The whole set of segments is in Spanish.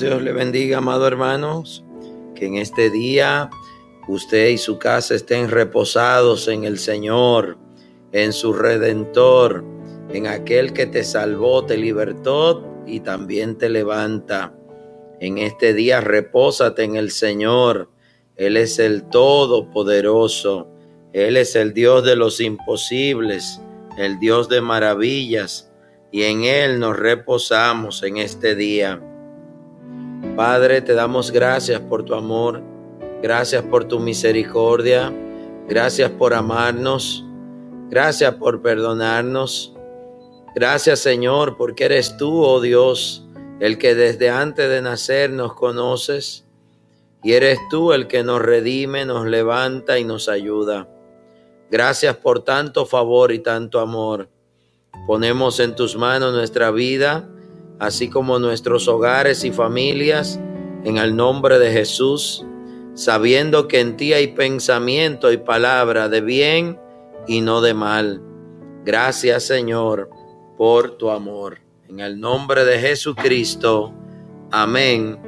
Dios le bendiga, amado hermanos, que en este día usted y su casa estén reposados en el Señor, en su Redentor, en aquel que te salvó, te libertó y también te levanta. En este día repósate en el Señor. Él es el Todopoderoso. Él es el Dios de los imposibles, el Dios de maravillas, y en Él nos reposamos en este día. Padre, te damos gracias por tu amor, gracias por tu misericordia, gracias por amarnos, gracias por perdonarnos. Gracias Señor, porque eres tú, oh Dios, el que desde antes de nacer nos conoces, y eres tú el que nos redime, nos levanta y nos ayuda. Gracias por tanto favor y tanto amor. Ponemos en tus manos nuestra vida, así como nuestros hogares y familias, en el nombre de Jesús, sabiendo que en ti hay pensamiento y palabra de bien y no de mal. Gracias Señor por tu amor. En el nombre de Jesucristo. Amén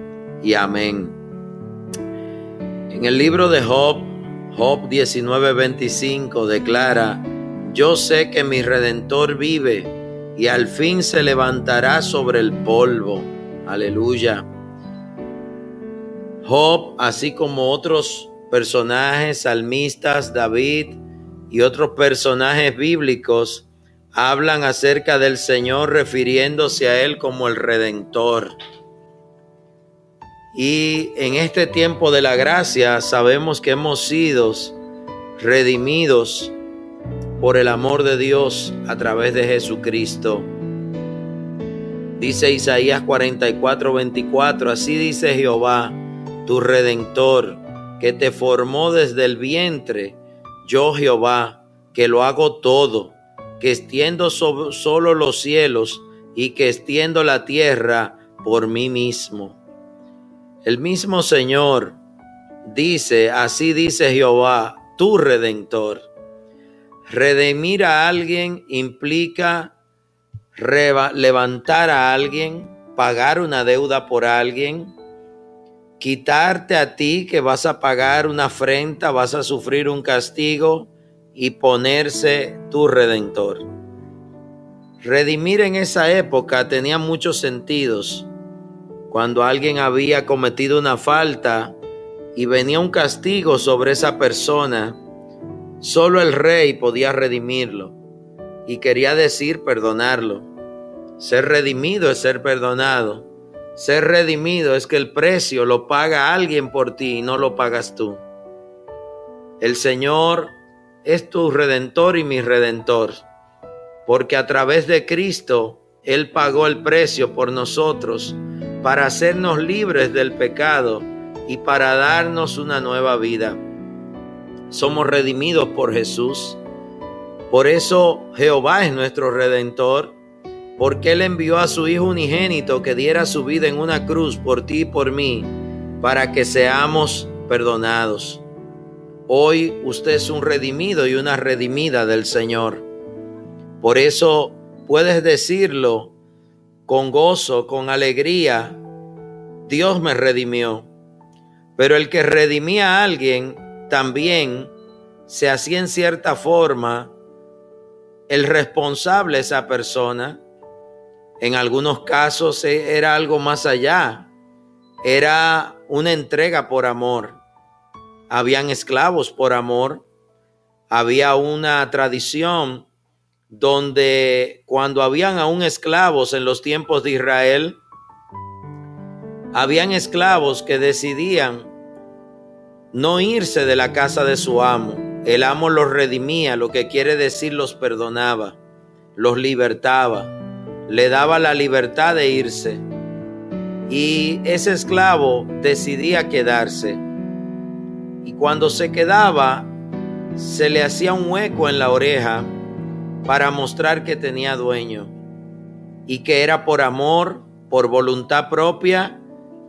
y amén. En el libro de Job, Job 19:25 declara, yo sé que mi redentor vive y al fin se levantará sobre el polvo. Aleluya. Job, así como otros personajes salmistas, David y otros personajes bíblicos, hablan acerca del Señor refiriéndose a Él como el Redentor. Y en este tiempo de la gracia sabemos que hemos sido redimidos por el amor de Dios a través de Jesucristo. Dice Isaías 44, 24, así dice Jehová, tu redentor, que te formó desde el vientre, yo Jehová, que lo hago todo, que extiendo solo los cielos y que extiendo la tierra por mí mismo. El mismo Señor dice, así dice Jehová, tu redentor Redimir a alguien implica levantar a alguien, pagar una deuda por alguien, quitarte a ti que vas a pagar una afrenta, vas a sufrir un castigo y ponerse tu redentor. Redimir en esa época tenía muchos sentidos. Cuando alguien había cometido una falta y venía un castigo sobre esa persona, Solo el rey podía redimirlo y quería decir perdonarlo. Ser redimido es ser perdonado. Ser redimido es que el precio lo paga alguien por ti y no lo pagas tú. El Señor es tu redentor y mi redentor, porque a través de Cristo Él pagó el precio por nosotros para hacernos libres del pecado y para darnos una nueva vida somos redimidos por Jesús. Por eso Jehová es nuestro redentor, porque Él envió a su Hijo unigénito que diera su vida en una cruz por ti y por mí, para que seamos perdonados. Hoy usted es un redimido y una redimida del Señor. Por eso puedes decirlo con gozo, con alegría, Dios me redimió. Pero el que redimía a alguien también se hacía en cierta forma el responsable esa persona. En algunos casos e, era algo más allá. Era una entrega por amor. Habían esclavos por amor. Había una tradición donde cuando habían aún esclavos en los tiempos de Israel, habían esclavos que decidían no irse de la casa de su amo. El amo los redimía, lo que quiere decir los perdonaba, los libertaba, le daba la libertad de irse. Y ese esclavo decidía quedarse. Y cuando se quedaba, se le hacía un hueco en la oreja para mostrar que tenía dueño y que era por amor, por voluntad propia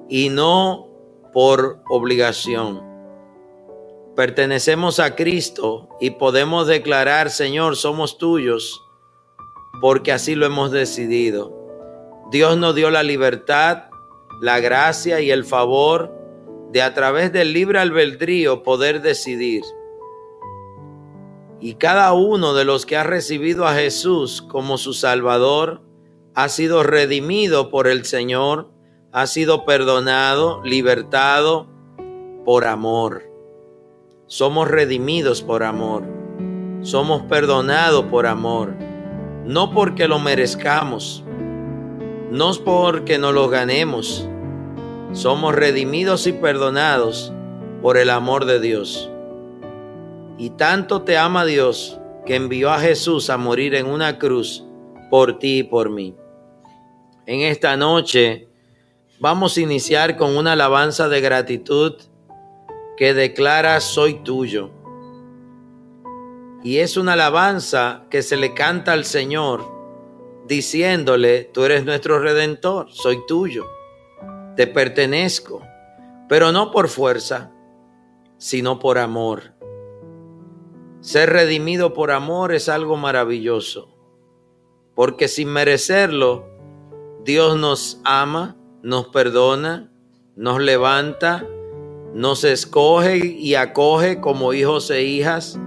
y no por obligación pertenecemos a Cristo y podemos declarar, Señor, somos tuyos, porque así lo hemos decidido. Dios nos dio la libertad la gracia y el favor de a través del libre albedrío poder decidir. Y cada uno de los que ha recibido a Jesús como su Salvador ha sido redimido por el Señor, ha sido perdonado, libertado por amor. Somos redimidos por amor. Somos perdonados por amor. No porque lo merezcamos, no porque nos lo ganemos. Somos redimidos y perdonados por el amor de Dios. Y tanto te ama Dios que envió a Jesús a morir en una cruz por ti y por mí. En esta noche vamos a iniciar con una alabanza de gratitud que declara soy tuyo. Y es una alabanza que se le canta al Señor diciéndole, tú eres nuestro redentor, soy tuyo, te pertenezco, pero no por fuerza, sino por amor. Ser redimido por amor es algo maravilloso, porque sin merecerlo, Dios nos ama, nos perdona, nos levanta, nos escoge y acoge como hijos e hijas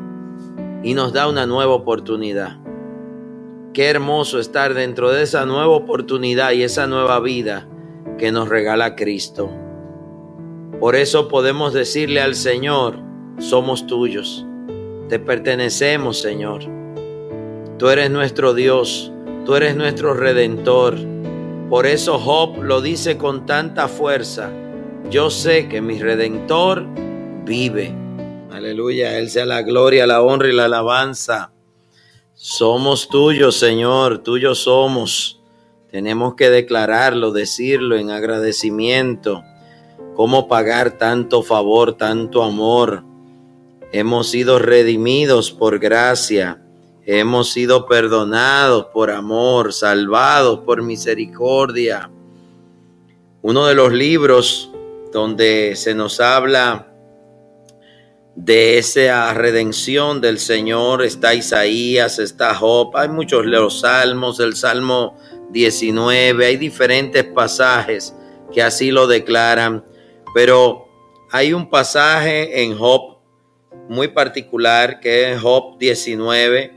y nos da una nueva oportunidad. Qué hermoso estar dentro de esa nueva oportunidad y esa nueva vida que nos regala Cristo. Por eso podemos decirle al Señor, somos tuyos. Te pertenecemos, Señor. Tú eres nuestro Dios, tú eres nuestro redentor. Por eso Job lo dice con tanta fuerza. Yo sé que mi redentor vive. Aleluya, Él sea la gloria, la honra y la alabanza. Somos tuyos, Señor, tuyos somos. Tenemos que declararlo, decirlo en agradecimiento. ¿Cómo pagar tanto favor, tanto amor? Hemos sido redimidos por gracia, hemos sido perdonados por amor, salvados por misericordia. Uno de los libros donde se nos habla de esa redención del Señor está Isaías, está Job, hay muchos los salmos, el Salmo 19, hay diferentes pasajes que así lo declaran, pero hay un pasaje en Job muy particular que es Job 19,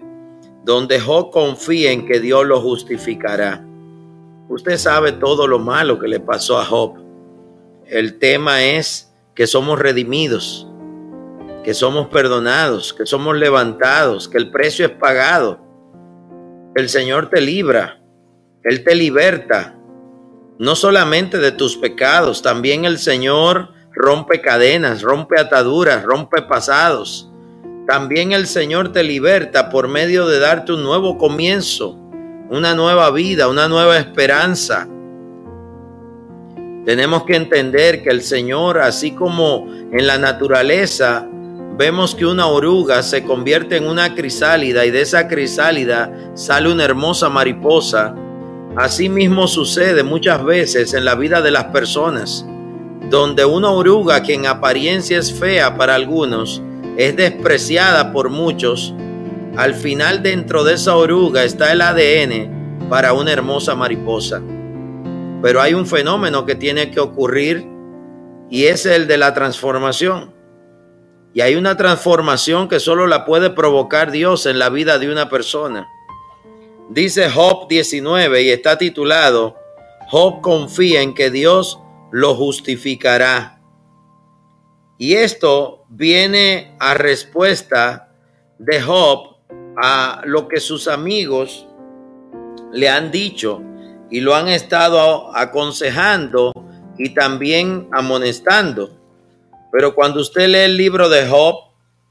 donde Job confía en que Dios lo justificará. Usted sabe todo lo malo que le pasó a Job. El tema es que somos redimidos, que somos perdonados, que somos levantados, que el precio es pagado. El Señor te libra, Él te liberta, no solamente de tus pecados, también el Señor rompe cadenas, rompe ataduras, rompe pasados. También el Señor te liberta por medio de darte un nuevo comienzo, una nueva vida, una nueva esperanza. Tenemos que entender que el Señor, así como en la naturaleza, vemos que una oruga se convierte en una crisálida y de esa crisálida sale una hermosa mariposa. Así mismo sucede muchas veces en la vida de las personas donde una oruga que en apariencia es fea para algunos, es despreciada por muchos, al final dentro de esa oruga está el ADN para una hermosa mariposa. Pero hay un fenómeno que tiene que ocurrir y es el de la transformación. Y hay una transformación que solo la puede provocar Dios en la vida de una persona. Dice Job 19 y está titulado, Job confía en que Dios lo justificará. Y esto viene a respuesta de Job a lo que sus amigos le han dicho y lo han estado aconsejando y también amonestando. Pero cuando usted lee el libro de Job,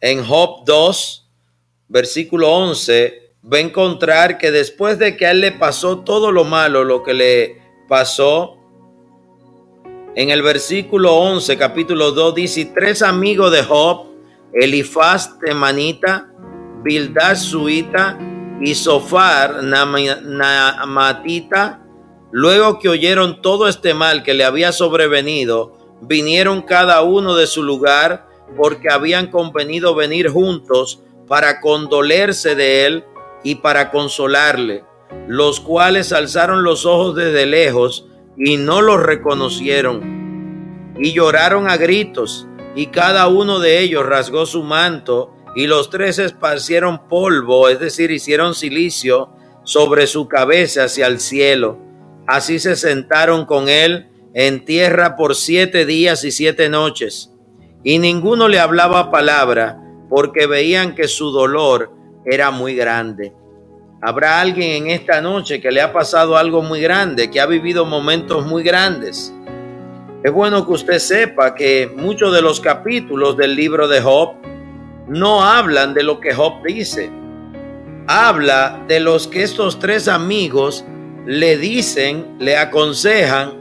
en Job 2, versículo 11, va a encontrar que después de que a él le pasó todo lo malo, lo que le pasó, en el versículo 11, capítulo 2, dice, tres amigos de Job, Elifaz temanita, Bildad suita y Sofar namatita, luego que oyeron todo este mal que le había sobrevenido, vinieron cada uno de su lugar porque habían convenido venir juntos para condolerse de él y para consolarle, los cuales alzaron los ojos desde lejos y no los reconocieron. Y lloraron a gritos, y cada uno de ellos rasgó su manto, y los tres esparcieron polvo, es decir, hicieron silicio sobre su cabeza hacia el cielo. Así se sentaron con él en tierra por siete días y siete noches, y ninguno le hablaba palabra, porque veían que su dolor era muy grande. Habrá alguien en esta noche que le ha pasado algo muy grande, que ha vivido momentos muy grandes. Es bueno que usted sepa que muchos de los capítulos del libro de Job no hablan de lo que Job dice. Habla de los que estos tres amigos le dicen, le aconsejan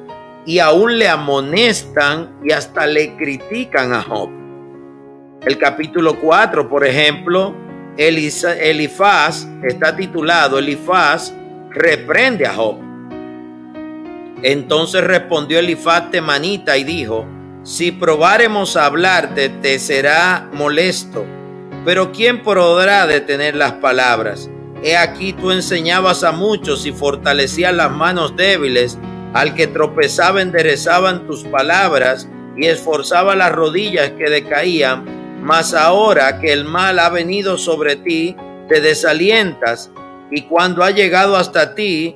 y aún le amonestan y hasta le critican a Job. El capítulo 4, por ejemplo, Elifaz está titulado Elifaz reprende a Job. Entonces respondió Elifaz temanita y dijo, si probáremos a hablarte te será molesto, pero ¿quién podrá detener las palabras? He aquí tú enseñabas a muchos y fortalecías las manos débiles, al que tropezaba enderezaban tus palabras y esforzaba las rodillas que decaían mas ahora que el mal ha venido sobre ti, te desalientas y cuando ha llegado hasta ti,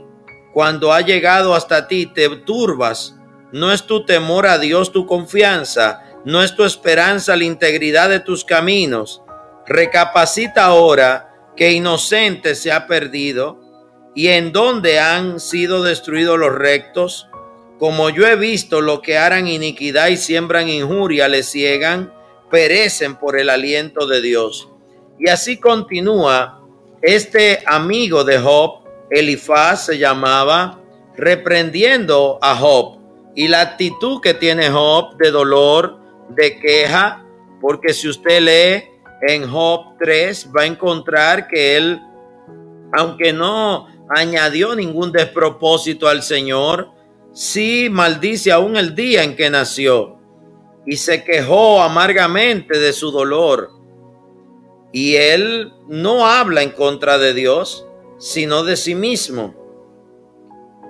cuando ha llegado hasta ti, te turbas. No es tu temor a Dios tu confianza, no es tu esperanza la integridad de tus caminos. Recapacita ahora que inocente se ha perdido y en dónde han sido destruidos los rectos. Como yo he visto lo que harán iniquidad y siembran injuria, le ciegan perecen por el aliento de Dios. Y así continúa este amigo de Job, Elifaz se llamaba, reprendiendo a Job. Y la actitud que tiene Job de dolor, de queja, porque si usted lee en Job 3, va a encontrar que él, aunque no añadió ningún despropósito al Señor, sí maldice aún el día en que nació y se quejó amargamente de su dolor. Y él no habla en contra de Dios, sino de sí mismo.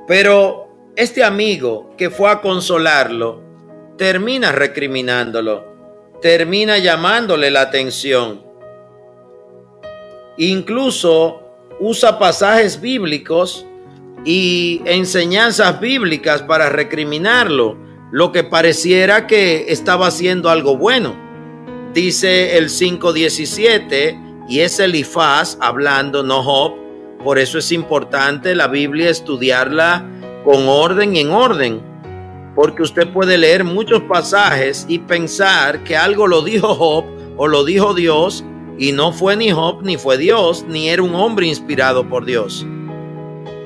Pero este amigo que fue a consolarlo, termina recriminándolo, termina llamándole la atención. Incluso usa pasajes bíblicos y enseñanzas bíblicas para recriminarlo lo que pareciera que estaba haciendo algo bueno. Dice el 5.17 y es Elifaz hablando, no Job. Por eso es importante la Biblia estudiarla con orden y en orden. Porque usted puede leer muchos pasajes y pensar que algo lo dijo Job o lo dijo Dios y no fue ni Job ni fue Dios ni era un hombre inspirado por Dios.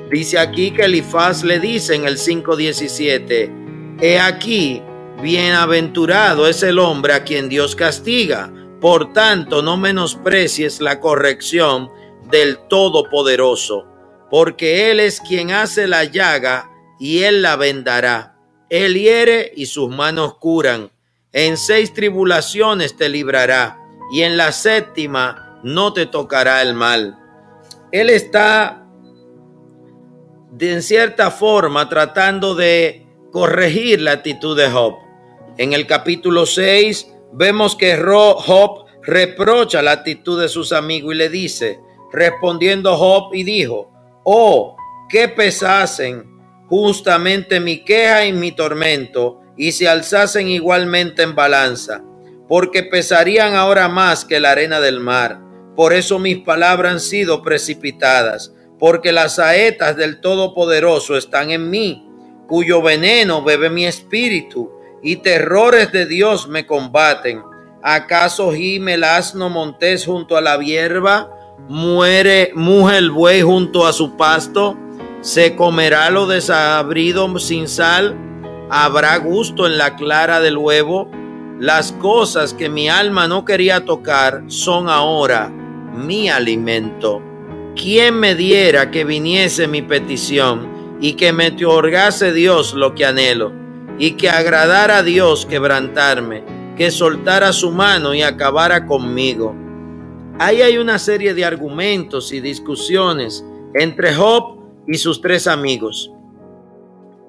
Dice aquí que Elifaz le dice en el 5.17, He aquí, bienaventurado es el hombre a quien Dios castiga. Por tanto, no menosprecies la corrección del Todopoderoso, porque Él es quien hace la llaga y Él la vendará. Él hiere y sus manos curan. En seis tribulaciones te librará y en la séptima no te tocará el mal. Él está de en cierta forma tratando de corregir la actitud de Job. En el capítulo 6 vemos que Job reprocha la actitud de sus amigos y le dice, respondiendo Job y dijo, oh, que pesasen justamente mi queja y mi tormento y se alzasen igualmente en balanza, porque pesarían ahora más que la arena del mar. Por eso mis palabras han sido precipitadas, porque las saetas del Todopoderoso están en mí cuyo veneno bebe mi espíritu, y terrores de Dios me combaten. ¿Acaso gime el asno montés junto a la hierba? ¿Muere, muge el buey junto a su pasto? ¿Se comerá lo desabrido sin sal? ¿Habrá gusto en la clara del huevo? Las cosas que mi alma no quería tocar son ahora mi alimento. ¿Quién me diera que viniese mi petición? y que me otorgase Dios lo que anhelo, y que agradara a Dios quebrantarme, que soltara su mano y acabara conmigo. Ahí hay una serie de argumentos y discusiones entre Job y sus tres amigos.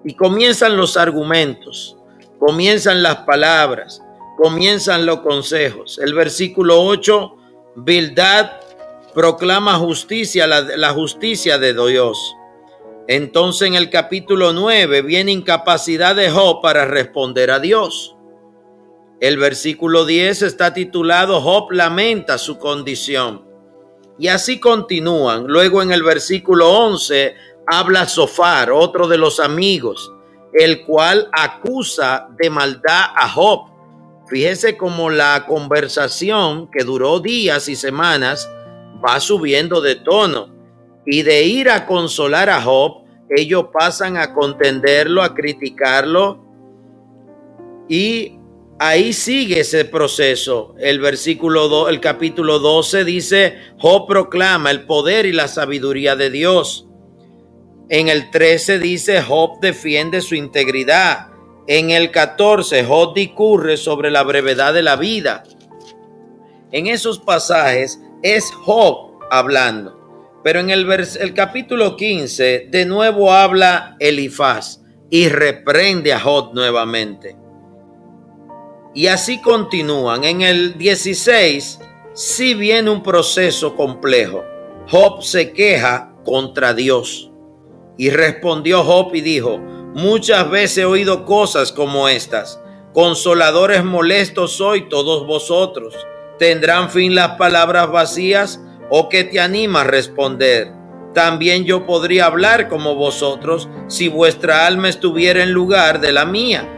Y comienzan los argumentos, comienzan las palabras, comienzan los consejos. El versículo 8, Bildad proclama justicia, la, la justicia de Dios. Entonces en el capítulo 9 viene incapacidad de Job para responder a Dios. El versículo 10 está titulado Job lamenta su condición. Y así continúan. Luego en el versículo 11 habla Sofar, otro de los amigos, el cual acusa de maldad a Job. Fíjese cómo la conversación que duró días y semanas va subiendo de tono y de ir a consolar a Job, ellos pasan a contenderlo, a criticarlo y ahí sigue ese proceso. El versículo 2, el capítulo 12 dice, Job proclama el poder y la sabiduría de Dios. En el 13 dice, Job defiende su integridad. En el 14, Job discurre sobre la brevedad de la vida. En esos pasajes es Job hablando. Pero en el, el capítulo 15 de nuevo habla Elifaz y reprende a Job nuevamente. Y así continúan. En el 16 si viene un proceso complejo. Job se queja contra Dios. Y respondió Job y dijo, muchas veces he oído cosas como estas. Consoladores molestos soy todos vosotros. ¿Tendrán fin las palabras vacías? o que te anima a responder. También yo podría hablar como vosotros si vuestra alma estuviera en lugar de la mía.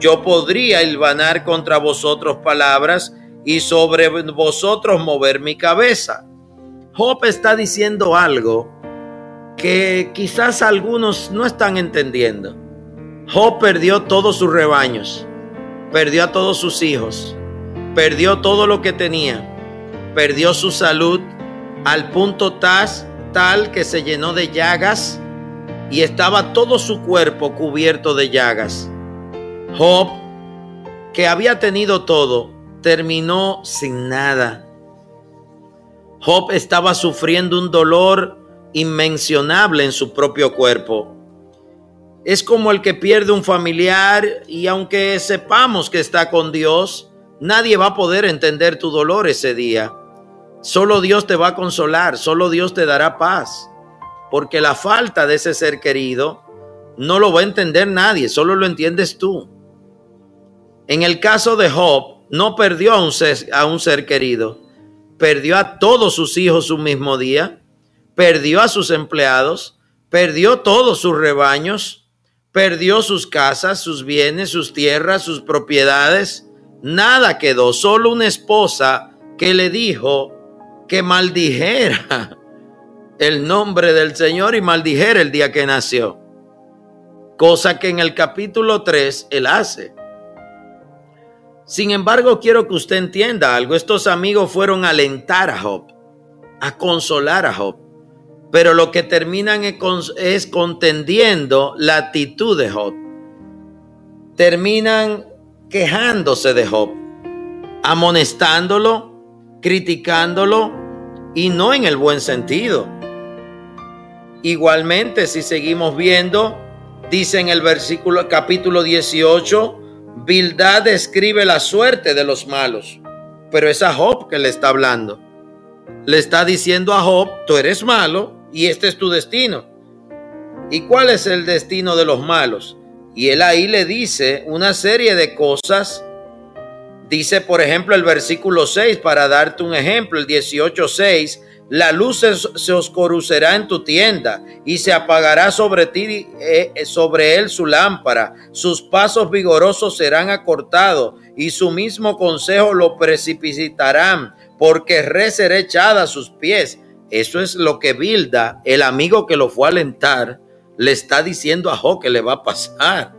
Yo podría hilvanar contra vosotros palabras y sobre vosotros mover mi cabeza. Job está diciendo algo que quizás algunos no están entendiendo. Job perdió todos sus rebaños, perdió a todos sus hijos, perdió todo lo que tenía, perdió su salud, al punto tal que se llenó de llagas y estaba todo su cuerpo cubierto de llagas. Job, que había tenido todo, terminó sin nada. Job estaba sufriendo un dolor inmencionable en su propio cuerpo. Es como el que pierde un familiar y aunque sepamos que está con Dios, nadie va a poder entender tu dolor ese día. Solo Dios te va a consolar, solo Dios te dará paz, porque la falta de ese ser querido no lo va a entender nadie, solo lo entiendes tú. En el caso de Job, no perdió a un ser, a un ser querido, perdió a todos sus hijos un mismo día, perdió a sus empleados, perdió todos sus rebaños, perdió sus casas, sus bienes, sus tierras, sus propiedades. Nada quedó, solo una esposa que le dijo, que maldijera el nombre del Señor y maldijera el día que nació. Cosa que en el capítulo 3 él hace. Sin embargo, quiero que usted entienda algo. Estos amigos fueron a alentar a Job, a consolar a Job. Pero lo que terminan es contendiendo la actitud de Job. Terminan quejándose de Job, amonestándolo, criticándolo y no en el buen sentido. Igualmente, si seguimos viendo, dice en el versículo capítulo 18, Bildad describe la suerte de los malos, pero es a Job que le está hablando. Le está diciendo a Job, tú eres malo y este es tu destino. ¿Y cuál es el destino de los malos? Y él ahí le dice una serie de cosas Dice, por ejemplo, el versículo 6, para darte un ejemplo, el 18.6, la luz se, oscurecerá en tu tienda y se apagará sobre ti, eh, sobre él su lámpara. Sus pasos vigorosos serán acortados y su mismo consejo lo precipitarán, porque re será echada a sus pies. Eso es lo que Bilda, el amigo que lo fue a alentar, le está diciendo a Jo que le va a pasar.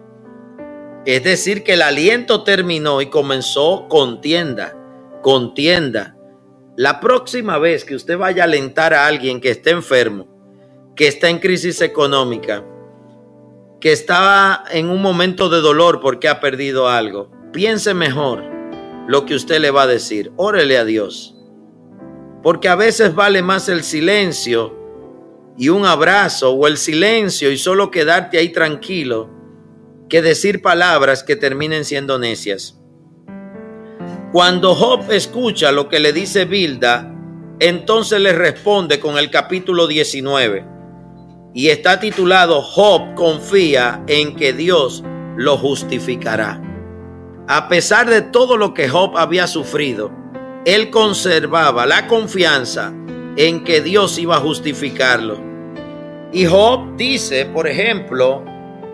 Es decir, que el aliento terminó y comenzó contienda, contienda. La próxima vez que usted vaya a alentar a alguien que esté enfermo, que está en crisis económica, que está en un momento de dolor porque ha perdido algo, piense mejor lo que usted le va a decir. Órele a Dios. Porque a veces vale más el silencio y un abrazo o el silencio y solo quedarte ahí tranquilo que decir palabras que terminen siendo necias. Cuando Job escucha lo que le dice Bilda, entonces le responde con el capítulo 19 y está titulado Job confía en que Dios lo justificará. A pesar de todo lo que Job había sufrido, él conservaba la confianza en que Dios iba a justificarlo. Y Job dice, por ejemplo,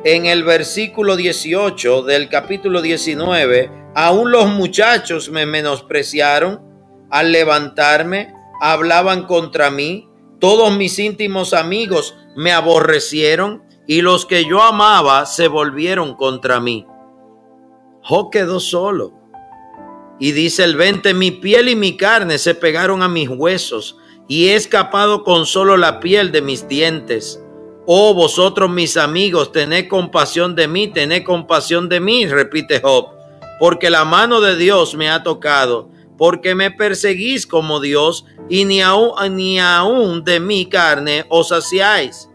en el versículo 18 del capítulo 19, aún los muchachos me menospreciaron al levantarme, hablaban contra mí, todos mis íntimos amigos me aborrecieron y los que yo amaba se volvieron contra mí. Job quedó solo. Y dice el 20, mi piel y mi carne se pegaron a mis huesos y he escapado con solo la piel de mis dientes. Oh vosotros mis amigos, tened compasión de mí, tened compasión de mí, repite Job, porque la mano de Dios me ha tocado, porque me perseguís como Dios y ni aún, ni aún de mi carne os saciáis.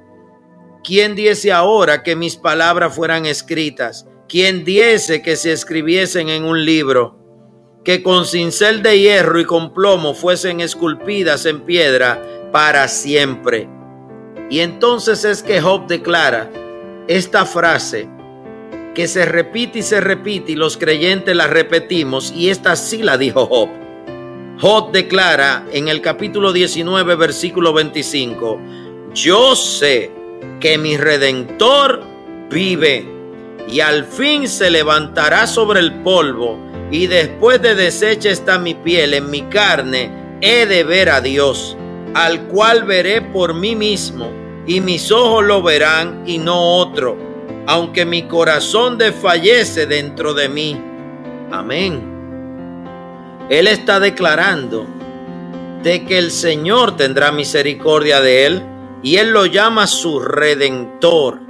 ¿Quién diese ahora que mis palabras fueran escritas? ¿Quién diese que se escribiesen en un libro? Que con cincel de hierro y con plomo fuesen esculpidas en piedra para siempre. Y entonces es que Job declara esta frase que se repite y se repite y los creyentes la repetimos y esta sí la dijo Job. Job declara en el capítulo 19 versículo 25, yo sé que mi redentor vive y al fin se levantará sobre el polvo y después de deshecha está mi piel en mi carne, he de ver a Dios, al cual veré por mí mismo y mis ojos lo verán y no otro, aunque mi corazón desfallece dentro de mí. Amén. Él está declarando de que el Señor tendrá misericordia de él y él lo llama su redentor.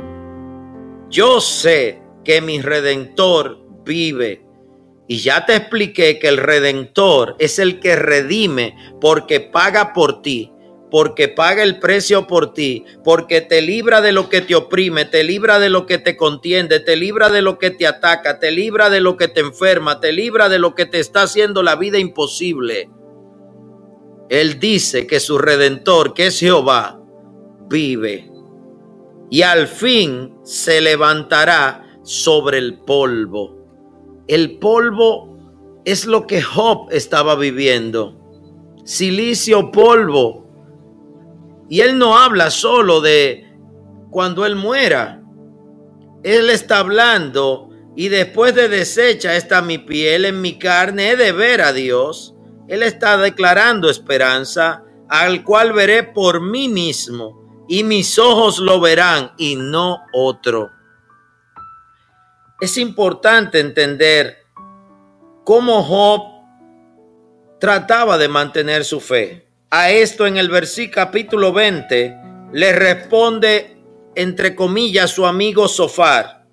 Yo sé que mi redentor vive. Y ya te expliqué que el redentor es el que redime porque paga por ti, porque paga el precio por ti, porque te libra de lo que te oprime, te libra de lo que te contiende, te libra de lo que te ataca, te libra de lo que te enferma, te libra de lo que te está haciendo la vida imposible. Él dice que su redentor, que es Jehová, vive y al fin se levantará sobre el polvo. El polvo es lo que Job estaba viviendo. Silicio polvo. Y él no habla solo de cuando él muera. Él está hablando y después de desecha está mi piel en mi carne, he de ver a Dios. Él está declarando esperanza, al cual veré por mí mismo y mis ojos lo verán y no otro. Es importante entender cómo Job trataba de mantener su fe. A esto en el versículo capítulo 20 le responde entre comillas su amigo Sofar,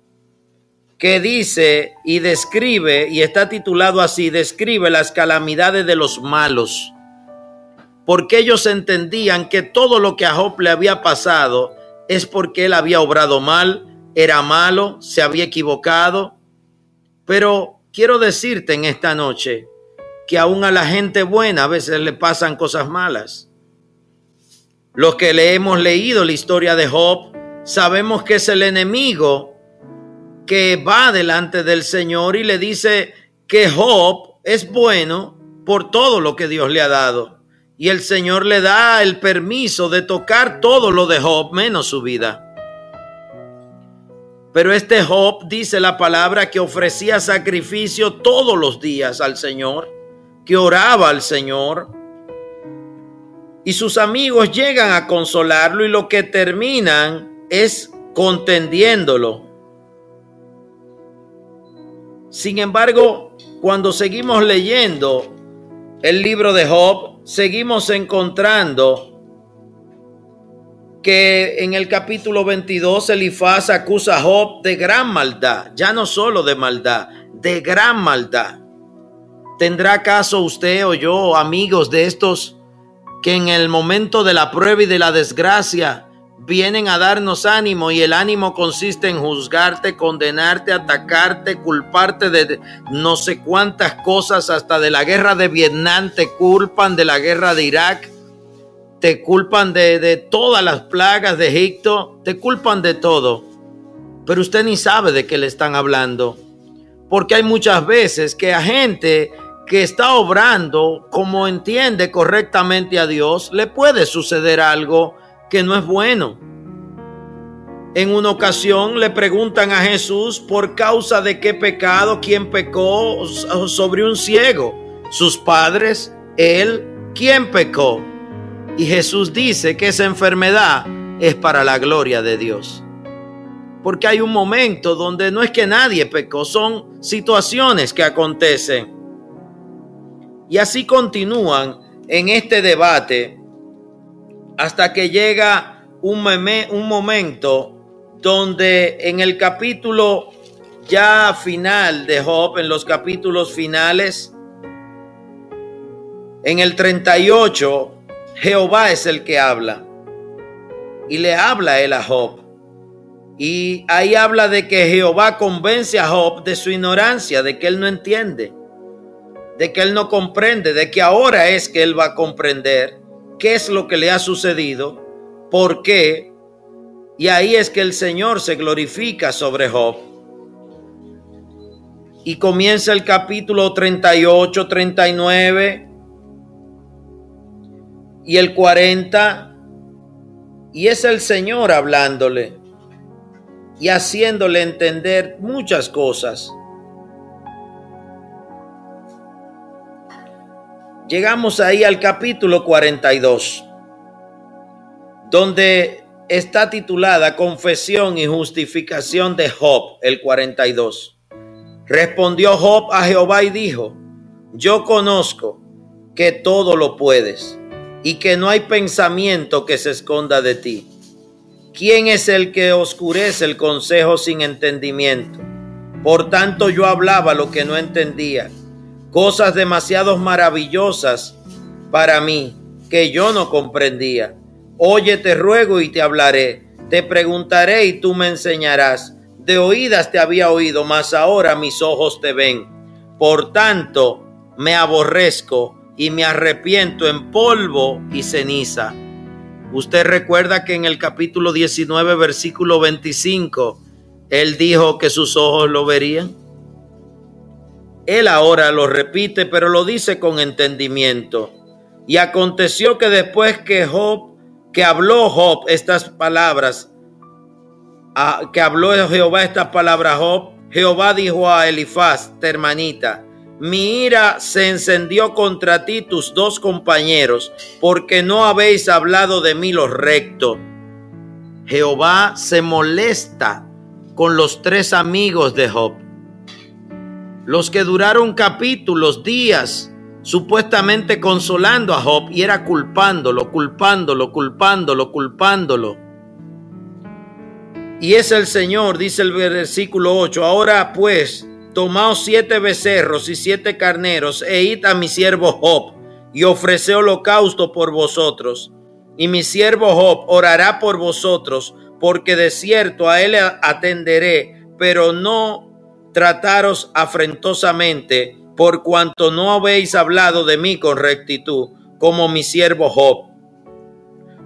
que dice y describe, y está titulado así, describe las calamidades de los malos porque ellos entendían que todo lo que a Job le había pasado es porque él había obrado mal, era malo, se había equivocado. Pero quiero decirte en esta noche que aún a la gente buena a veces le pasan cosas malas. Los que le hemos leído la historia de Job, sabemos que es el enemigo que va delante del Señor y le dice que Job es bueno por todo lo que Dios le ha dado. Y el Señor le da el permiso de tocar todo lo de Job menos su vida. Pero este Job dice la palabra que ofrecía sacrificio todos los días al Señor, que oraba al Señor. Y sus amigos llegan a consolarlo y lo que terminan es contendiéndolo. Sin embargo, cuando seguimos leyendo el libro de Job, seguimos encontrando que en el capítulo 22 Elifaz acusa a Job de gran maldad, ya no solo de maldad, de gran maldad. ¿Tendrá acaso usted o yo, amigos de estos, que en el momento de la prueba y de la desgracia vienen a darnos ánimo y el ánimo consiste en juzgarte, condenarte, atacarte, culparte de no sé cuántas cosas, hasta de la guerra de Vietnam, te culpan de la guerra de Irak, te culpan de, de todas las plagas de Egipto, te culpan de todo, pero usted ni sabe de qué le están hablando, porque hay muchas veces que a gente que está obrando como entiende correctamente a Dios, le puede suceder algo que no es bueno. En una ocasión le preguntan a Jesús por causa de qué pecado, quién pecó sobre un ciego, sus padres, él, quién pecó. Y Jesús dice que esa enfermedad es para la gloria de Dios. Porque hay un momento donde no es que nadie pecó, son situaciones que acontecen. Y así continúan en este debate hasta que llega un, un momento donde en el capítulo ya final de Job, en los capítulos finales, en el 38, Jehová es el que habla. Y le habla a Job. Y ahí habla de que Jehová convence a Job de su ignorancia, de que él no entiende de que él no comprende, de que ahora es que él va a comprender qué es lo que le ha sucedido, por qué, y ahí es que el Señor se glorifica sobre Job. Y comienza el capítulo 38, 39 y el 40, y es el Señor hablándole y haciéndole entender muchas cosas. Llegamos ahí al capítulo 42, donde está titulada Confesión y Justificación de Job, el 42. Respondió Job a Jehová y dijo, yo conozco que todo lo puedes y que no hay pensamiento que se esconda de ti. ¿Quién es el que oscurece el consejo sin entendimiento? Por tanto yo hablaba lo que no entendía cosas demasiado maravillosas para mí que yo no comprendía. Oye, te ruego y te hablaré, te preguntaré y tú me enseñarás. De oídas te había oído, mas ahora mis ojos te ven. Por tanto, me aborrezco y me arrepiento en polvo y ceniza. Usted recuerda que en el capítulo 19, versículo 25, él dijo que sus ojos lo verían. Él ahora lo repite, pero lo dice con entendimiento. Y aconteció que después que Job, que habló Job estas palabras, que habló Jehová estas palabras Job, Jehová dijo a Elifaz, hermanita, mi ira se encendió contra ti tus dos compañeros, porque no habéis hablado de mí lo recto. Jehová se molesta con los tres amigos de Job los que duraron capítulos, días, supuestamente consolando a Job y era culpándolo, culpándolo, culpándolo, culpándolo. Y es el Señor, dice el versículo 8, ahora pues, tomaos siete becerros y siete carneros e id a mi siervo Job y ofrece holocausto por vosotros. Y mi siervo Job orará por vosotros, porque de cierto a él atenderé, pero no trataros afrentosamente, por cuanto no habéis hablado de mí con rectitud, como mi siervo Job.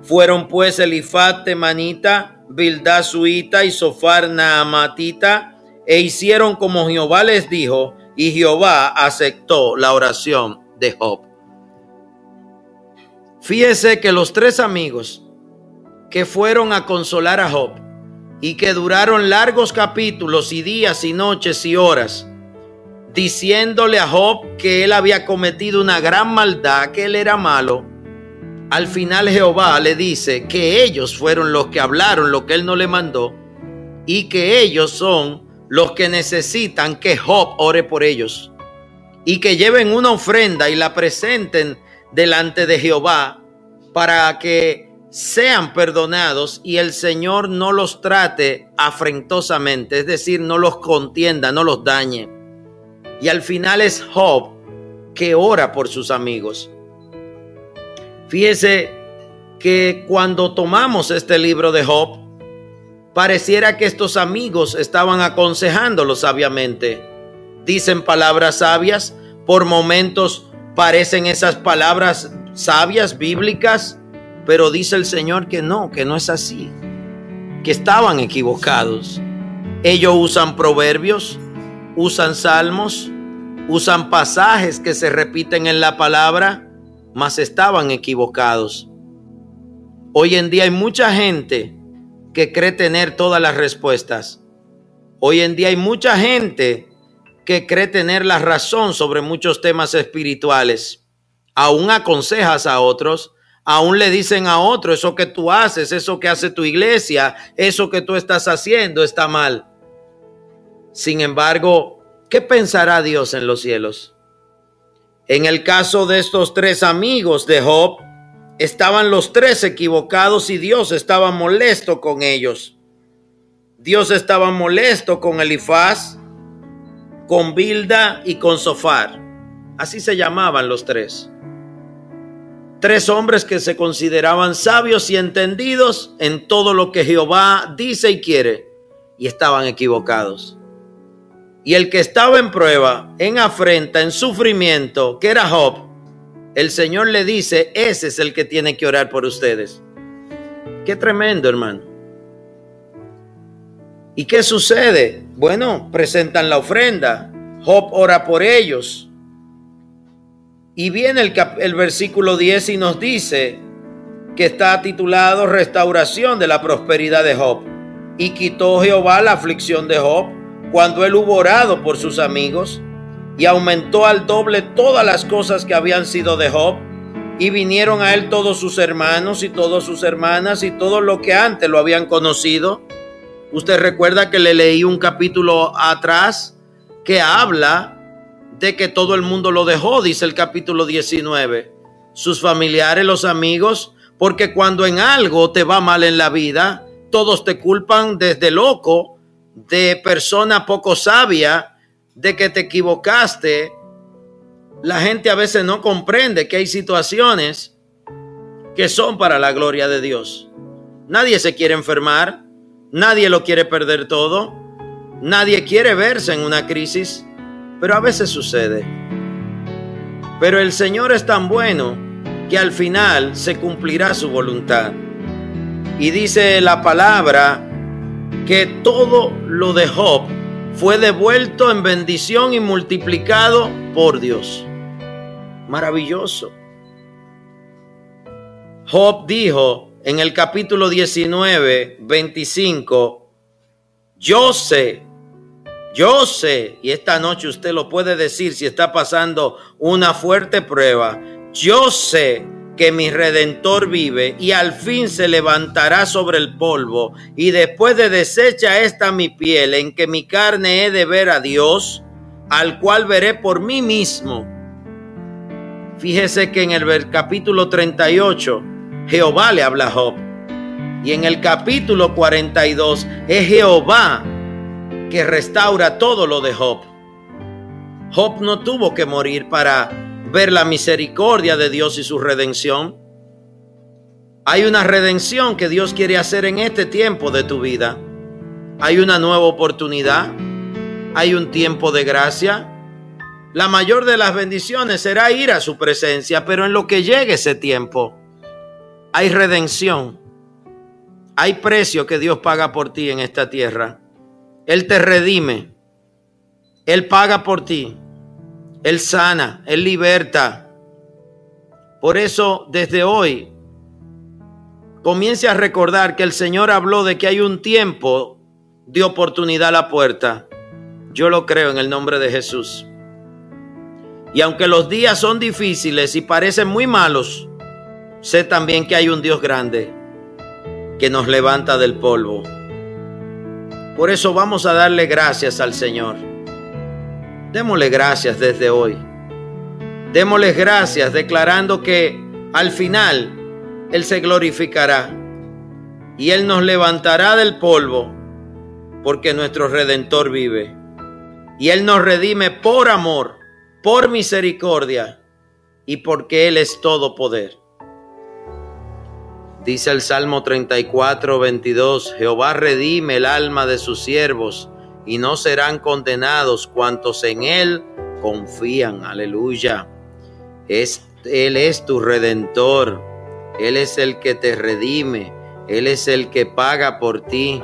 Fueron pues Elifat Temanita, Bildad Suita y Sofar Naamatita, e hicieron como Jehová les dijo, y Jehová aceptó la oración de Job. Fíjese que los tres amigos que fueron a consolar a Job y que duraron largos capítulos y días y noches y horas, diciéndole a Job que él había cometido una gran maldad, que él era malo. Al final Jehová le dice que ellos fueron los que hablaron lo que él no le mandó y que ellos son los que necesitan que Job ore por ellos y que lleven una ofrenda y la presenten delante de Jehová para que sean perdonados y el Señor no los trate afrentosamente, es decir, no los contienda, no los dañe. Y al final es Job que ora por sus amigos. Fíjese que cuando tomamos este libro de Job, pareciera que estos amigos estaban aconsejándolo sabiamente. Dicen palabras sabias, por momentos parecen esas palabras sabias, bíblicas, pero dice el Señor que no, que no es así, que estaban equivocados. Ellos usan proverbios, usan salmos, usan pasajes que se repiten en la palabra, mas estaban equivocados. Hoy en día hay mucha gente que cree tener todas las respuestas. Hoy en día hay mucha gente que cree tener la razón sobre muchos temas espirituales. Aún aconsejas a otros, aún le dicen a otros, eso que tú haces, eso que hace tu iglesia, eso que tú estás haciendo está mal. Sin embargo, ¿qué pensará Dios en los cielos? En el caso de estos tres amigos de Job, estaban los tres equivocados y Dios estaba molesto con ellos. Dios estaba molesto con Elifaz, con Bilda y con Sofar. Así se llamaban los tres. Tres hombres que se consideraban sabios y entendidos en todo lo que Jehová dice y quiere, y estaban equivocados. Y el que estaba en prueba, en afrenta, en sufrimiento, que era Job, el Señor le dice, ese es el que tiene que orar por ustedes. Qué tremendo, hermano. ¿Y qué sucede? Bueno, presentan la ofrenda. Job ora por ellos. Y viene el, el, versículo 10 y nos dice que está titulado Restauración de la prosperidad de Job. Y quitó Jehová la aflicción de Job cuando él hubo orado por sus amigos y aumentó al doble todas las cosas que habían sido de Job. Y vinieron a él todos sus hermanos y todas sus hermanas y todo lo que antes lo habían conocido. Usted recuerda que le leí un capítulo atrás que habla de que todo el mundo lo dejó, dice el capítulo 19. Sus familiares, los amigos, porque cuando en algo te va mal en la vida, todos te culpan desde loco, de persona poco sabia, de que te equivocaste, la gente a veces no comprende que hay situaciones que son para la gloria de Dios. Nadie se quiere enfermar, nadie lo quiere perder todo, nadie quiere verse en una crisis, pero a veces sucede. Pero el Señor es tan bueno que al final se cumplirá su voluntad. Y dice la palabra que todo lo de Job fue devuelto en bendición y multiplicado por Dios. Maravilloso. Job dijo en el capítulo 19, 25, yo sé, yo sé, y esta noche usted lo puede decir si está pasando una fuerte prueba, yo sé que mi redentor vive y al fin se levantará sobre el polvo y después de deshecha esta mi piel en que mi carne he de ver a Dios, al cual veré por mí mismo. Fíjese que en el capítulo 38 Jehová le habla a Job y en el capítulo 42 es Jehová que restaura todo lo de Job. Job no tuvo que morir para ver la misericordia de Dios y su redención. Hay una redención que Dios quiere hacer en este tiempo de tu vida. Hay una nueva oportunidad. Hay un tiempo de gracia. La mayor de las bendiciones será ir a su presencia, pero en lo que llegue ese tiempo, hay redención. Hay precio que Dios paga por ti en esta tierra. Él te redime. Él paga por ti. Él sana, Él liberta. Por eso, desde hoy, comience a recordar que el Señor habló de que hay un tiempo de oportunidad a la puerta. Yo lo creo en el nombre de Jesús. Y aunque los días son difíciles y parecen muy malos, sé también que hay un Dios grande que nos levanta del polvo. Por eso vamos a darle gracias al Señor. Démosle gracias desde hoy. Démosle gracias declarando que al final Él se glorificará y Él nos levantará del polvo porque nuestro Redentor vive. Y Él nos redime por amor, por misericordia y porque Él es todo poder. Dice el Salmo 34, 22, Jehová redime el alma de sus siervos y no serán condenados cuantos en él confían. Aleluya. Él es tu redentor. Él es el que te redime. Él es el que paga por ti.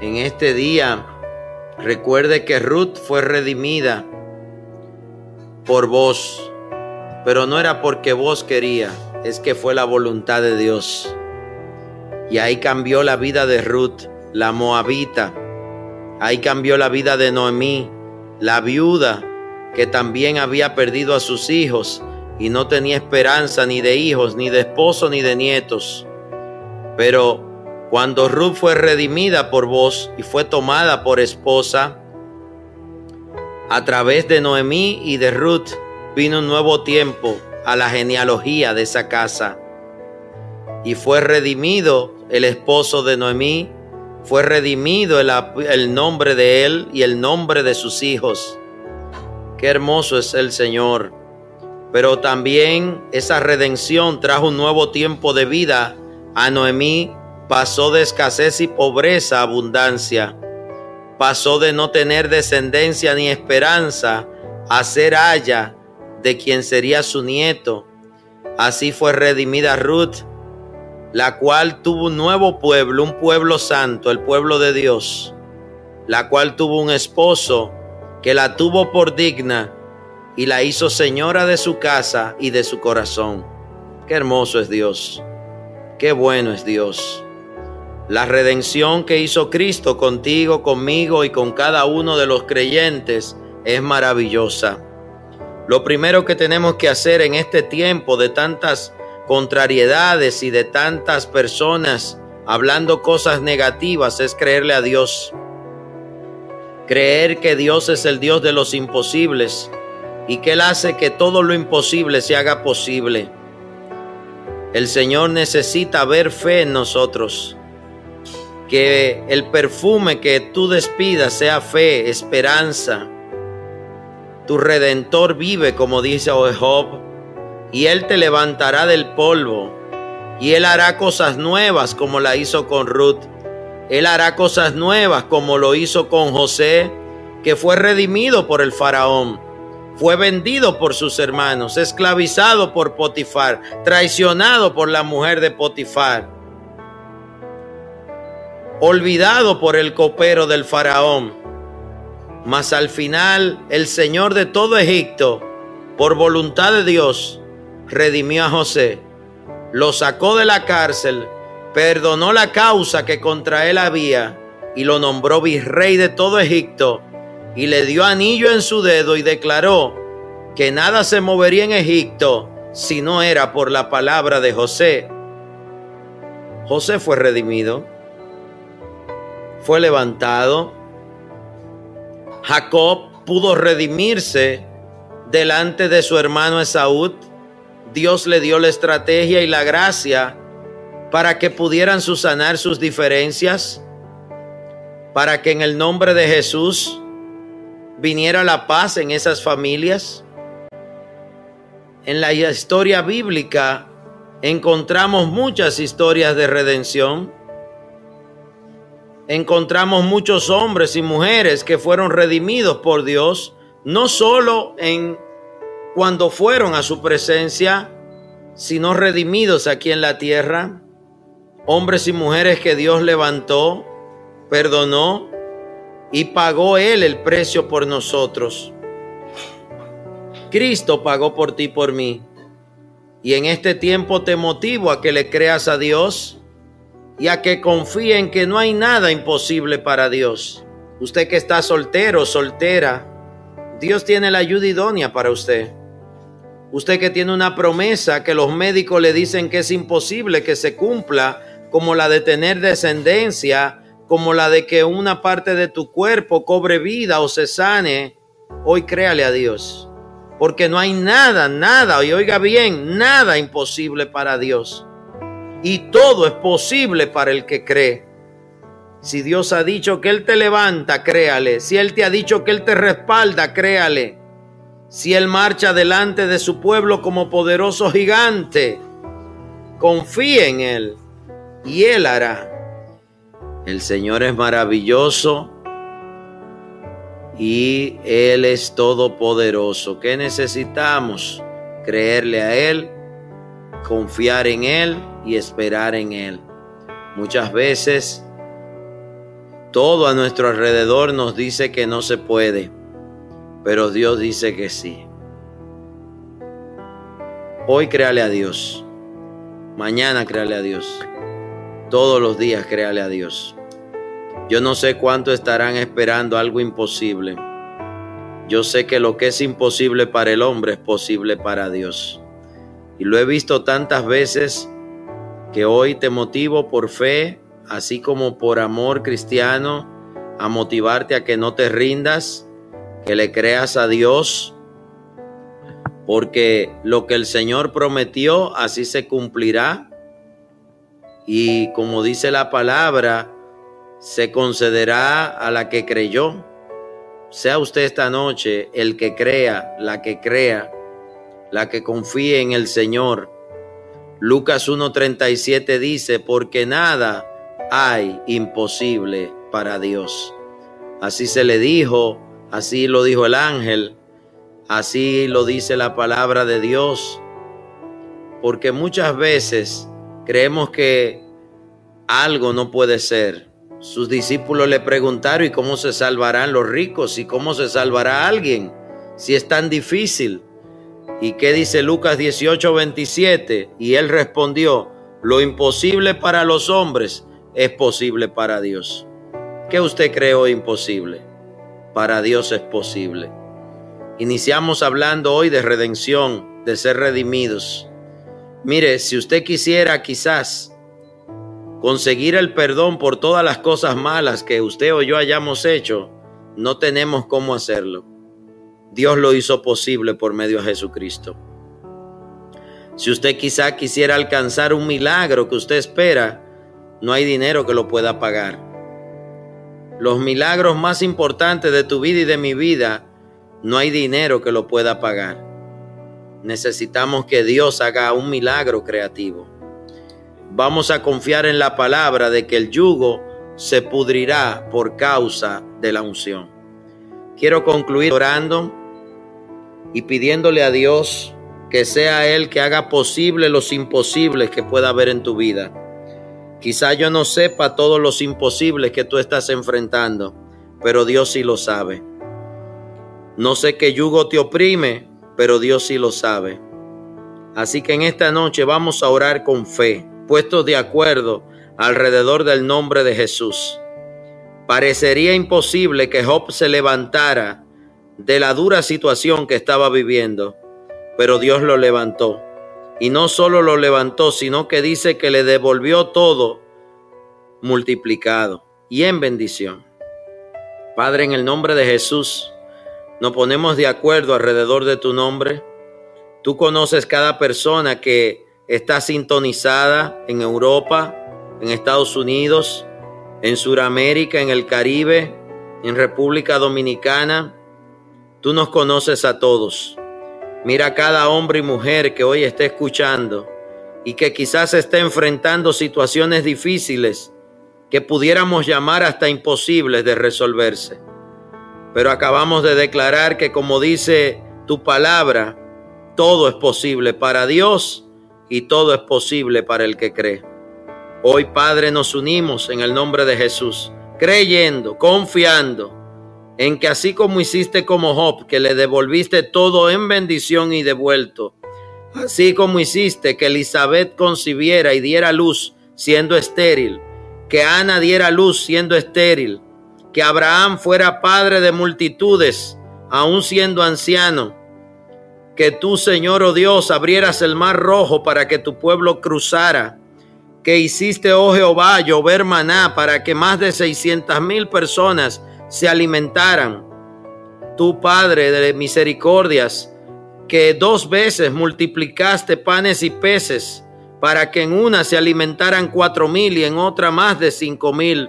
En este día, recuerde que Ruth fue redimida por vos, pero no era porque vos quería, es que fue la voluntad de Dios. Y ahí cambió la vida de Ruth, la moabita. Ahí cambió la vida de Noemí, la viuda que también había perdido a sus hijos y no tenía esperanza ni de hijos, ni de esposo, ni de nietos. Pero cuando Ruth fue redimida por vos y fue tomada por esposa, a través de Noemí y de Ruth vino un nuevo tiempo a la genealogía de esa casa. Y fue redimido el esposo de Noemí, fue redimido el, nombre de él y el nombre de sus hijos. Qué hermoso es el Señor. Pero también esa redención trajo un nuevo tiempo de vida a Noemí pasó de escasez y pobreza a abundancia. Pasó de no tener descendencia ni esperanza a ser haya de quien sería su nieto. Así fue redimida Ruth, la cual tuvo un nuevo pueblo, un pueblo santo, el pueblo de Dios, la cual tuvo un esposo que la tuvo por digna y la hizo señora de su casa y de su corazón. Qué hermoso es Dios, qué bueno es Dios. La redención que hizo Cristo contigo, conmigo y con cada uno de los creyentes es maravillosa. Lo primero que tenemos que hacer en este tiempo de tantas contrariedades y de tantas personas hablando cosas negativas es creerle a Dios. Creer que Dios es el Dios de los imposibles y que Él hace que todo lo imposible se haga posible. El Señor necesita ver fe en nosotros que el perfume que tú despidas sea fe, esperanza. Tu redentor vive, como dice Job, y él te levantará del polvo, y él hará cosas nuevas como la hizo con Ruth. Él hará cosas nuevas como lo hizo con José, que fue redimido por el faraón, fue vendido por sus hermanos, esclavizado por Potifar, traicionado por la mujer de Potifar olvidado por el copero del faraón. Mas al final el Señor de todo Egipto, por voluntad de Dios, redimió a José, lo sacó de la cárcel, perdonó la causa que contra él había y lo nombró virrey de todo Egipto y le dio anillo en su dedo y declaró que nada se movería en Egipto si no era por la palabra de José. José fue redimido fue levantado. Jacob pudo redimirse delante de su hermano Esaú. Dios le dio la estrategia y la gracia para que pudieran susanar sus diferencias, para que en el nombre de Jesús viniera la paz en esas familias. En la historia bíblica encontramos muchas historias de redención encontramos muchos hombres y mujeres que fueron redimidos por Dios, no solo en cuando fueron a su presencia, sino redimidos aquí en la tierra, hombres y mujeres que Dios levantó, perdonó y pagó Él el precio por nosotros. Cristo pagó por ti, por mí. Y en este tiempo te motivo a que le creas a Dios y a que confíe en que no hay nada imposible para Dios. Usted que está soltero, soltera, Dios tiene la ayuda idónea para usted. Usted que tiene una promesa que los médicos le dicen que es imposible que se cumpla, como la de tener descendencia, como la de que una parte de tu cuerpo cobre vida o se sane, hoy créale a Dios. Porque no hay nada, nada, y oiga bien, nada imposible para Dios y todo es posible para el que cree. Si Dios ha dicho que Él te levanta, créale. Si Él te ha dicho que Él te respalda, créale. Si Él marcha delante de su pueblo como poderoso gigante, confíe en Él y Él hará. El Señor es maravilloso y Él es todopoderoso. ¿Qué necesitamos? Creerle a Él, confiar en Él y esperar en Él. Muchas veces todo a nuestro alrededor nos dice que no se puede, pero Dios dice que sí. Hoy créale a Dios. Mañana créale a Dios. Todos los días créale a Dios. Yo no sé cuánto estarán esperando algo imposible. Yo sé que lo que es imposible para el hombre es posible para Dios. Y lo he visto tantas veces que hoy te motivo por fe, así como por amor cristiano, a motivarte a que no te rindas, que le creas a Dios, porque lo que el Señor prometió, así se cumplirá. Y como dice la palabra, se concederá a la que creyó. Sea usted esta noche el que crea, la que crea, la que confíe en el Señor. Lucas 1.37 dice, porque nada hay imposible para Dios. Así se le dijo, así lo dijo el ángel, así lo dice la palabra de Dios. Porque muchas veces creemos que algo no puede ser. Sus discípulos le preguntaron, ¿y cómo se salvarán los ricos? ¿Y cómo se salvará alguien? Si es tan difícil. ¿Y qué dice Lucas 18, 27? Y él respondió, lo imposible para los hombres es posible para Dios. ¿Qué usted creó imposible? Para Dios es posible. Iniciamos hablando hoy de redención, de ser redimidos. Mire, si usted quisiera quizás conseguir el perdón por todas las cosas malas que usted o yo hayamos hecho, no tenemos cómo hacerlo. Dios lo hizo posible por medio de Jesucristo. Si usted quizá quisiera alcanzar un milagro que usted espera, no hay dinero que lo pueda pagar. Los milagros más importantes de tu vida y de mi vida, no hay dinero que lo pueda pagar. Necesitamos que Dios haga un milagro creativo. Vamos a confiar en la palabra de que el yugo se pudrirá por causa de la unción. Quiero concluir orando y pidiéndole a Dios que sea Él que haga posible los imposibles que pueda haber en tu vida. Quizá yo no sepa todos los imposibles que tú estás enfrentando, pero Dios sí lo sabe. No sé qué yugo te oprime, pero Dios sí lo sabe. Así que en esta noche vamos a orar con fe, puestos de acuerdo alrededor del nombre de Jesús. Parecería imposible que Job se levantara de la dura situación que estaba viviendo, pero Dios lo levantó. Y no solo lo levantó, sino que dice que le devolvió todo multiplicado y en bendición. Padre, en el nombre de Jesús, nos ponemos de acuerdo alrededor de tu nombre. Tú conoces cada persona que está sintonizada en Europa, en Estados Unidos, en Sudamérica, en el Caribe, en República Dominicana. Tú nos conoces a todos. Mira a cada hombre y mujer que hoy esté escuchando y que quizás esté enfrentando situaciones difíciles que pudiéramos llamar hasta imposibles de resolverse. Pero acabamos de declarar que como dice tu palabra, todo es posible para Dios y todo es posible para el que cree. Hoy, Padre, nos unimos en el nombre de Jesús, creyendo, confiando en que así como hiciste como Job, que le devolviste todo en bendición y devuelto, así como hiciste que Elizabeth concibiera y diera luz siendo estéril, que Ana diera luz siendo estéril, que Abraham fuera padre de multitudes, aún siendo anciano, que tú, Señor oh Dios, abrieras el mar rojo para que tu pueblo cruzara, que hiciste, oh Jehová, llover maná para que más de seiscientas mil personas se alimentaran. Tu Padre de misericordias, que dos veces multiplicaste panes y peces, para que en una se alimentaran cuatro mil y en otra más de cinco mil.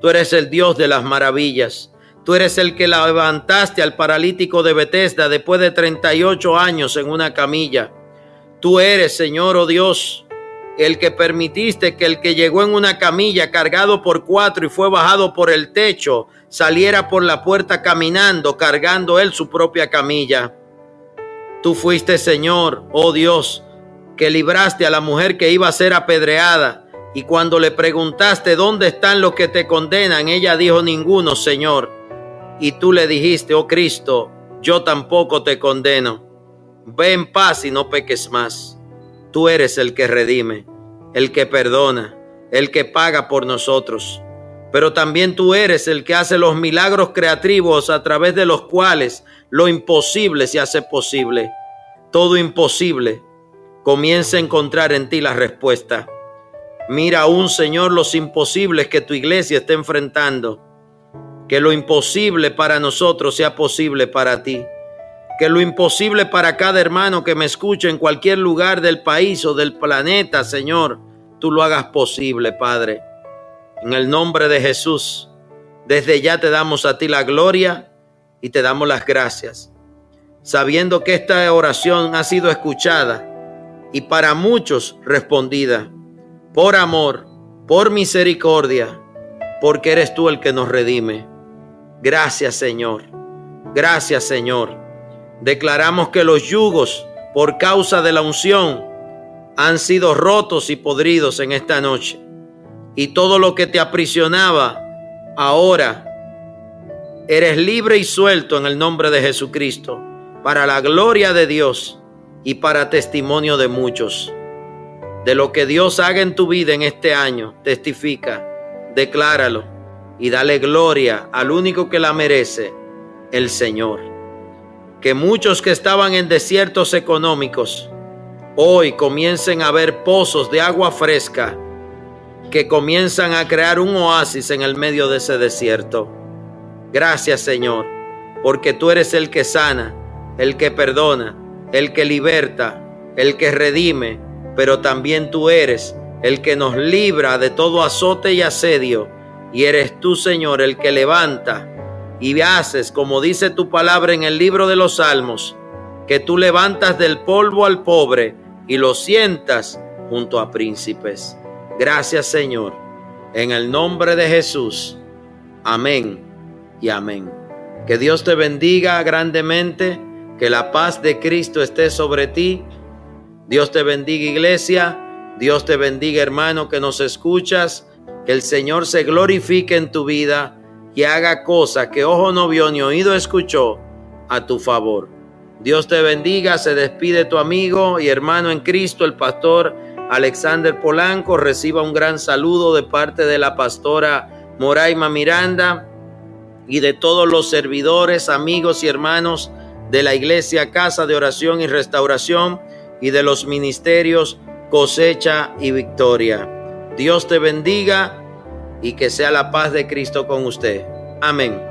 Tú eres el Dios de las maravillas. Tú eres el que levantaste al paralítico de Bethesda después de 38 años en una camilla. Tú eres, Señor, oh Dios, el que permitiste que el que llegó en una camilla cargado por cuatro y fue bajado por el techo, saliera por la puerta caminando, cargando él su propia camilla. Tú fuiste, Señor, oh Dios, que libraste a la mujer que iba a ser apedreada. Y cuando le preguntaste dónde están los que te condenan, ella dijo ninguno, Señor. Y tú le dijiste, oh Cristo, yo tampoco te condeno. Ve en paz y no peques más. Tú eres el que redime, el que perdona, el que paga por nosotros pero también tú eres el que hace los milagros creativos a través de los cuales lo imposible se hace posible. Todo imposible comienza a encontrar en ti la respuesta. Mira aún, Señor, los imposibles que tu iglesia está enfrentando. Que lo imposible para nosotros sea posible para ti. Que lo imposible para cada hermano que me escuche en cualquier lugar del país o del planeta, Señor, tú lo hagas posible, Padre. En el nombre de Jesús, desde ya te damos a ti la gloria y te damos las gracias, sabiendo que esta oración ha sido escuchada y para muchos respondida, por amor, por misericordia, porque eres tú el que nos redime. Gracias Señor, gracias Señor. Declaramos que los yugos por causa de la unción han sido rotos y podridos en esta noche y todo lo que te aprisionaba, ahora eres libre y suelto en el nombre de Jesucristo, para la gloria de Dios y para testimonio de muchos. De lo que Dios haga en tu vida en este año, testifica, decláralo y dale gloria al único que la merece, el Señor. Que muchos que estaban en desiertos económicos, hoy comiencen a ver pozos de agua fresca que comienzan a crear un oasis en el medio de ese desierto. Gracias Señor, porque tú eres el que sana, el que perdona, el que liberta, el que redime, pero también tú eres el que nos libra de todo azote y asedio, y eres tú Señor el que levanta y haces, como dice tu palabra en el libro de los Salmos, que tú levantas del polvo al pobre y lo sientas junto a príncipes. Gracias Señor. En el nombre de Jesús. Amén y amén. Que Dios te bendiga grandemente. Que la paz de Cristo esté sobre ti. Dios te bendiga iglesia. Dios te bendiga hermano que nos escuchas. Que el Señor se glorifique en tu vida y haga cosas que ojo no vio ni oído escuchó a tu favor. Dios te bendiga. Se despide tu amigo y hermano en Cristo, el pastor Alexander Polanco reciba un gran saludo de parte de la pastora Moraima Miranda y de todos los servidores, amigos y hermanos de la iglesia Casa de Oración y Restauración y de los ministerios Cosecha y Victoria. Dios te bendiga y que sea la paz de Cristo con usted. Amén.